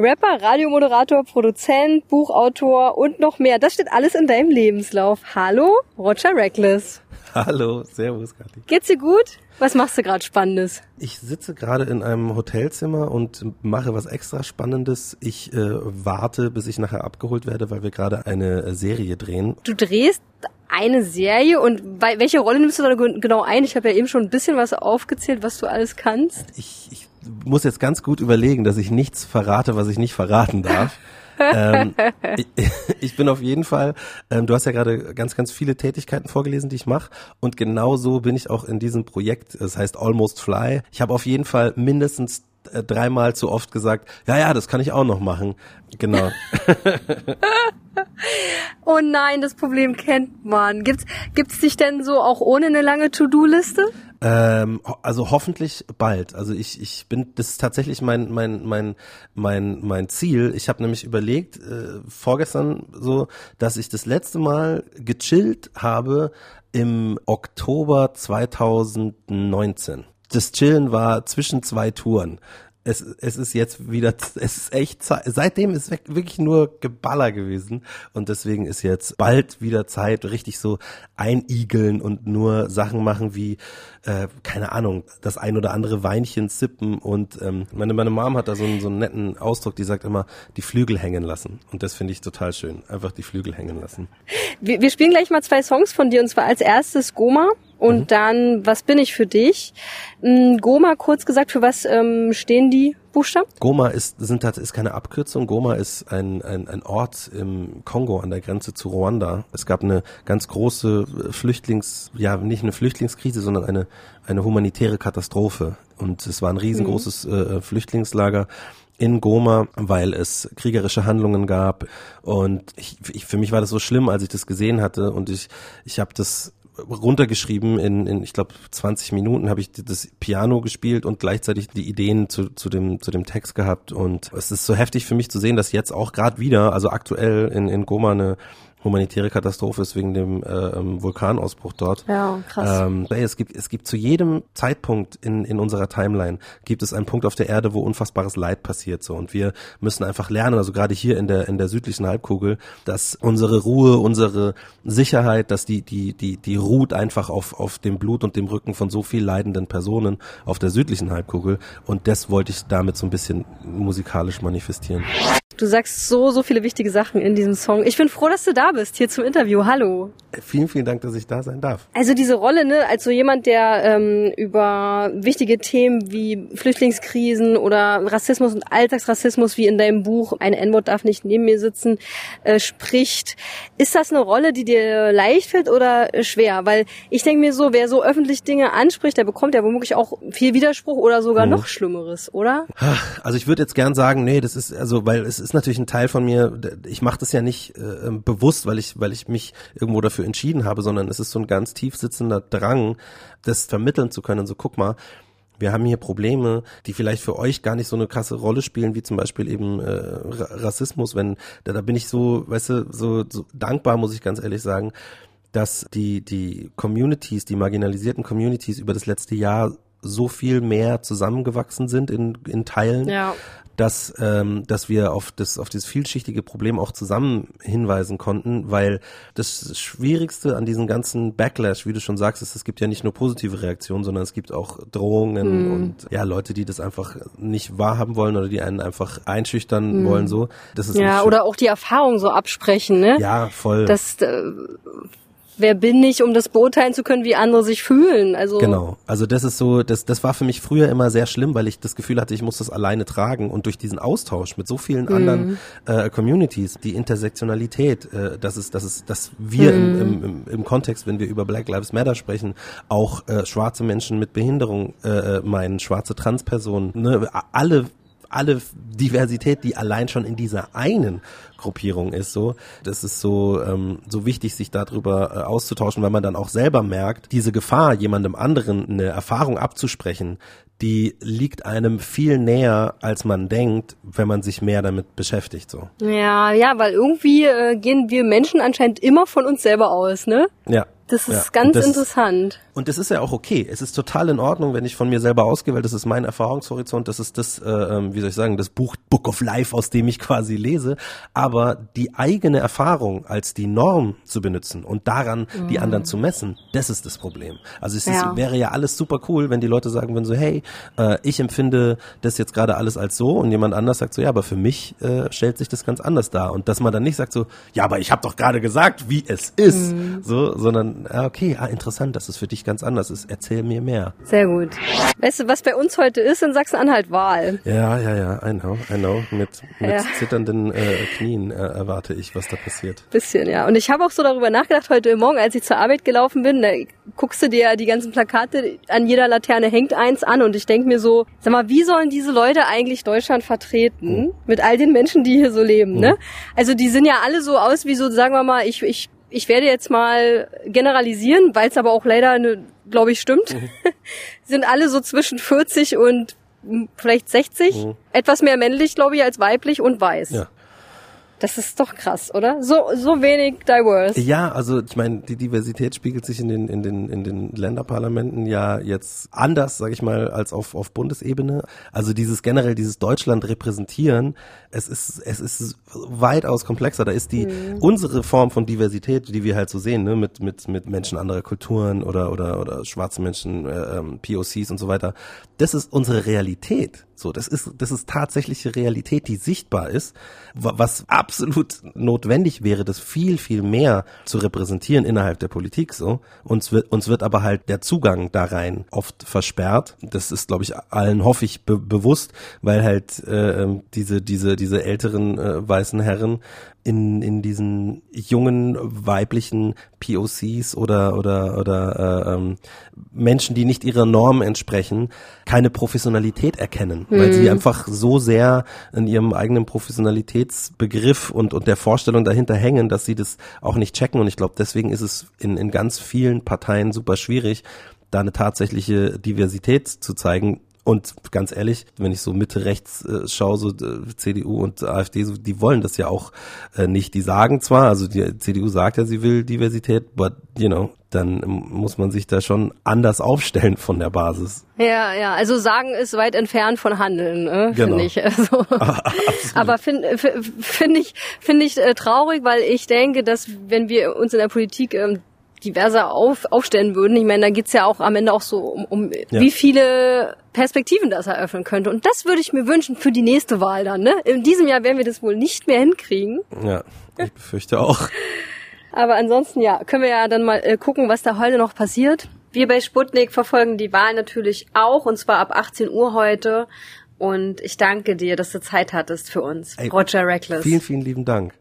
Rapper, Radiomoderator, Produzent, Buchautor und noch mehr. Das steht alles in deinem Lebenslauf. Hallo, Roger Reckless. Hallo, servus, Kathi. Geht's dir gut? Was machst du gerade Spannendes? Ich sitze gerade in einem Hotelzimmer und mache was extra Spannendes. Ich äh, warte, bis ich nachher abgeholt werde, weil wir gerade eine äh, Serie drehen. Du drehst eine Serie und welche Rolle nimmst du da genau ein? Ich habe ja eben schon ein bisschen was aufgezählt, was du alles kannst. Ich, ich muss jetzt ganz gut überlegen, dass ich nichts verrate, was ich nicht verraten darf. ähm, ich, ich, bin auf jeden Fall, ähm, du hast ja gerade ganz, ganz viele Tätigkeiten vorgelesen, die ich mache. Und genau so bin ich auch in diesem Projekt. Das heißt Almost Fly. Ich habe auf jeden Fall mindestens äh, dreimal zu oft gesagt, ja, ja, das kann ich auch noch machen. Genau. oh nein, das Problem kennt man. Gibt's, gibt's dich denn so auch ohne eine lange To-Do-Liste? Ähm, also hoffentlich bald. Also ich, ich bin, das ist tatsächlich mein, mein, mein, mein, mein Ziel. Ich habe nämlich überlegt, äh, vorgestern so, dass ich das letzte Mal gechillt habe im Oktober 2019 das Chillen war zwischen zwei Touren es, es ist jetzt wieder, es ist echt, seitdem ist wirklich nur Geballer gewesen. Und deswegen ist jetzt bald wieder Zeit, richtig so einigeln und nur Sachen machen wie, äh, keine Ahnung, das ein oder andere Weinchen zippen und ähm, meine, meine Mom hat da so einen, so einen netten Ausdruck, die sagt immer, die Flügel hängen lassen. Und das finde ich total schön, einfach die Flügel hängen lassen. Wir, wir spielen gleich mal zwei Songs von dir. Und zwar als erstes Goma und mhm. dann, was bin ich für dich? Mm, Goma, kurz gesagt, für was ähm, stehen die Buchstaben? Goma ist, sind, ist keine Abkürzung. Goma ist ein, ein, ein Ort im Kongo an der Grenze zu Ruanda. Es gab eine ganz große Flüchtlings, ja, nicht eine Flüchtlingskrise, sondern eine, eine humanitäre Katastrophe. Und es war ein riesengroßes mhm. äh, Flüchtlingslager in Goma, weil es kriegerische Handlungen gab. Und ich, ich, für mich war das so schlimm, als ich das gesehen hatte. Und ich, ich habe das runtergeschrieben in, in ich glaube 20 Minuten habe ich das Piano gespielt und gleichzeitig die Ideen zu, zu dem zu dem Text gehabt. Und es ist so heftig für mich zu sehen, dass jetzt auch gerade wieder, also aktuell in in Goma eine humanitäre Katastrophe ist wegen dem äh, ähm, Vulkanausbruch dort. Ja, krass. Ähm, es gibt es gibt zu jedem Zeitpunkt in in unserer Timeline gibt es einen Punkt auf der Erde, wo unfassbares Leid passiert so und wir müssen einfach lernen, also gerade hier in der in der südlichen Halbkugel, dass unsere Ruhe, unsere Sicherheit, dass die die die die ruht einfach auf auf dem Blut und dem Rücken von so viel leidenden Personen auf der südlichen Halbkugel und das wollte ich damit so ein bisschen musikalisch manifestieren. Du sagst so, so viele wichtige Sachen in diesem Song. Ich bin froh, dass du da bist, hier zum Interview. Hallo. Vielen, vielen Dank, dass ich da sein darf. Also diese Rolle, ne, als so jemand, der ähm, über wichtige Themen wie Flüchtlingskrisen oder Rassismus und Alltagsrassismus, wie in deinem Buch Ein N-Wort darf nicht neben mir sitzen, äh, spricht. Ist das eine Rolle, die dir leicht fällt oder schwer? Weil ich denke mir so, wer so öffentlich Dinge anspricht, der bekommt ja womöglich auch viel Widerspruch oder sogar hm. noch Schlimmeres, oder? Also ich würde jetzt gern sagen, nee, das ist also, weil es ist ist natürlich ein Teil von mir, ich mache das ja nicht äh, ähm, bewusst, weil ich, weil ich mich irgendwo dafür entschieden habe, sondern es ist so ein ganz tief sitzender Drang, das vermitteln zu können. So, guck mal, wir haben hier Probleme, die vielleicht für euch gar nicht so eine krasse Rolle spielen, wie zum Beispiel eben äh, Rassismus, wenn, da, da bin ich so, weißt du, so, so dankbar, muss ich ganz ehrlich sagen, dass die, die Communities, die marginalisierten Communities über das letzte Jahr so viel mehr zusammengewachsen sind in, in Teilen. Ja dass, ähm, dass wir auf das, auf dieses vielschichtige Problem auch zusammen hinweisen konnten, weil das Schwierigste an diesem ganzen Backlash, wie du schon sagst, ist, es gibt ja nicht nur positive Reaktionen, sondern es gibt auch Drohungen mhm. und ja, Leute, die das einfach nicht wahrhaben wollen oder die einen einfach einschüchtern mhm. wollen, so. Das ist ja, oder auch die Erfahrung so absprechen, ne? Ja, voll. Das, äh, wer bin ich, um das beurteilen zu können, wie andere sich fühlen. Also genau. Also das ist so, das, das war für mich früher immer sehr schlimm, weil ich das Gefühl hatte, ich muss das alleine tragen und durch diesen Austausch mit so vielen mhm. anderen äh, Communities, die Intersektionalität, äh, das ist, das ist, dass wir mhm. im, im, im Kontext, wenn wir über Black Lives Matter sprechen, auch äh, schwarze Menschen mit Behinderung äh, äh meinen, schwarze Transpersonen, ne, alle alle Diversität, die allein schon in dieser einen Gruppierung ist, so. Das ist so, ähm, so wichtig, sich darüber äh, auszutauschen, weil man dann auch selber merkt, diese Gefahr, jemandem anderen eine Erfahrung abzusprechen, die liegt einem viel näher, als man denkt, wenn man sich mehr damit beschäftigt. So. Ja, ja, weil irgendwie äh, gehen wir Menschen anscheinend immer von uns selber aus, ne? Ja. Das ist ja. ganz das, interessant. Und das ist ja auch okay. Es ist total in Ordnung, wenn ich von mir selber ausgehe, weil das ist mein Erfahrungshorizont, das ist das, äh, ähm, wie soll ich sagen, das Buch Book of Life, aus dem ich quasi lese. Aber die eigene Erfahrung als die Norm zu benutzen und daran mhm. die anderen zu messen, das ist das Problem. Also es ja. ist, wäre ja alles super cool, wenn die Leute sagen würden so, hey, äh, ich empfinde das jetzt gerade alles als so und jemand anders sagt so, ja, aber für mich äh, stellt sich das ganz anders dar. Und dass man dann nicht sagt so, ja, aber ich habe doch gerade gesagt, wie es ist, mhm. so, sondern ah, okay, ah, interessant, dass es für dich ganz anders ist. Erzähl mir mehr. Sehr gut. Weißt du, was bei uns heute ist in Sachsen-Anhalt Wahl? Ja, ja, ja, I know, I know. Mit, mit ja. zitternden äh, Knien äh, erwarte ich, was da passiert. Bisschen, ja. Und ich habe auch so darüber nachgedacht heute Morgen, als ich zur Arbeit gelaufen bin, da guckst du dir die ganzen Plakate, an jeder Laterne hängt eins an und ich denke mir so, sag mal, wie sollen diese Leute eigentlich Deutschland vertreten? Hm. Mit all den Menschen, die hier so leben, hm. ne? Also die sind ja alle so aus wie so, sagen wir mal, ich, ich ich werde jetzt mal generalisieren, weil es aber auch leider, ne, glaube ich, stimmt, mhm. sind alle so zwischen 40 und vielleicht 60. Mhm. Etwas mehr männlich, glaube ich, als weiblich und weiß. Ja. Das ist doch krass, oder? So so wenig diverse. Ja, also ich meine, die Diversität spiegelt sich in den in den in den Länderparlamenten ja jetzt anders, sage ich mal, als auf auf Bundesebene. Also dieses generell dieses Deutschland repräsentieren, es ist es ist weitaus komplexer. Da ist die mhm. unsere Form von Diversität, die wir halt so sehen, ne, mit mit mit Menschen anderer Kulturen oder oder oder schwarzen Menschen, äh, ähm, POCs und so weiter. Das ist unsere Realität. So, das ist, das ist tatsächliche Realität, die sichtbar ist, was absolut notwendig wäre, das viel, viel mehr zu repräsentieren innerhalb der Politik, so. Uns wird, uns wird aber halt der Zugang da rein oft versperrt. Das ist, glaube ich, allen hoffe ich be bewusst, weil halt, äh, ähm, diese, diese, diese älteren äh, weißen Herren in, in diesen jungen weiblichen POCs oder oder oder äh, ähm, Menschen, die nicht ihrer Norm entsprechen, keine Professionalität erkennen, mhm. weil sie mhm. einfach so sehr in ihrem eigenen Professionalitätsbegriff und und der Vorstellung dahinter hängen, dass sie das auch nicht checken. Und ich glaube, deswegen ist es in in ganz vielen Parteien super schwierig, da eine tatsächliche Diversität zu zeigen, und ganz ehrlich, wenn ich so Mitte rechts äh, schaue, so äh, CDU und AfD, so, die wollen das ja auch äh, nicht. Die sagen zwar, also die CDU sagt ja, sie will Diversität, but you know, dann muss man sich da schon anders aufstellen von der Basis. Ja, ja, also sagen ist weit entfernt von Handeln, äh, genau. finde ich. Also, aber finde find ich, finde ich äh, traurig, weil ich denke, dass wenn wir uns in der Politik ähm, diverser auf, aufstellen würden. Ich meine, da geht's ja auch am Ende auch so um, um ja. wie viele Perspektiven das eröffnen könnte. Und das würde ich mir wünschen für die nächste Wahl dann. Ne? In diesem Jahr werden wir das wohl nicht mehr hinkriegen. Ja, ich befürchte auch. Aber ansonsten, ja, können wir ja dann mal äh, gucken, was da heute noch passiert. Wir bei Sputnik verfolgen die Wahl natürlich auch, und zwar ab 18 Uhr heute. Und ich danke dir, dass du Zeit hattest für uns. Ey, Roger Reckless. Vielen, vielen lieben Dank.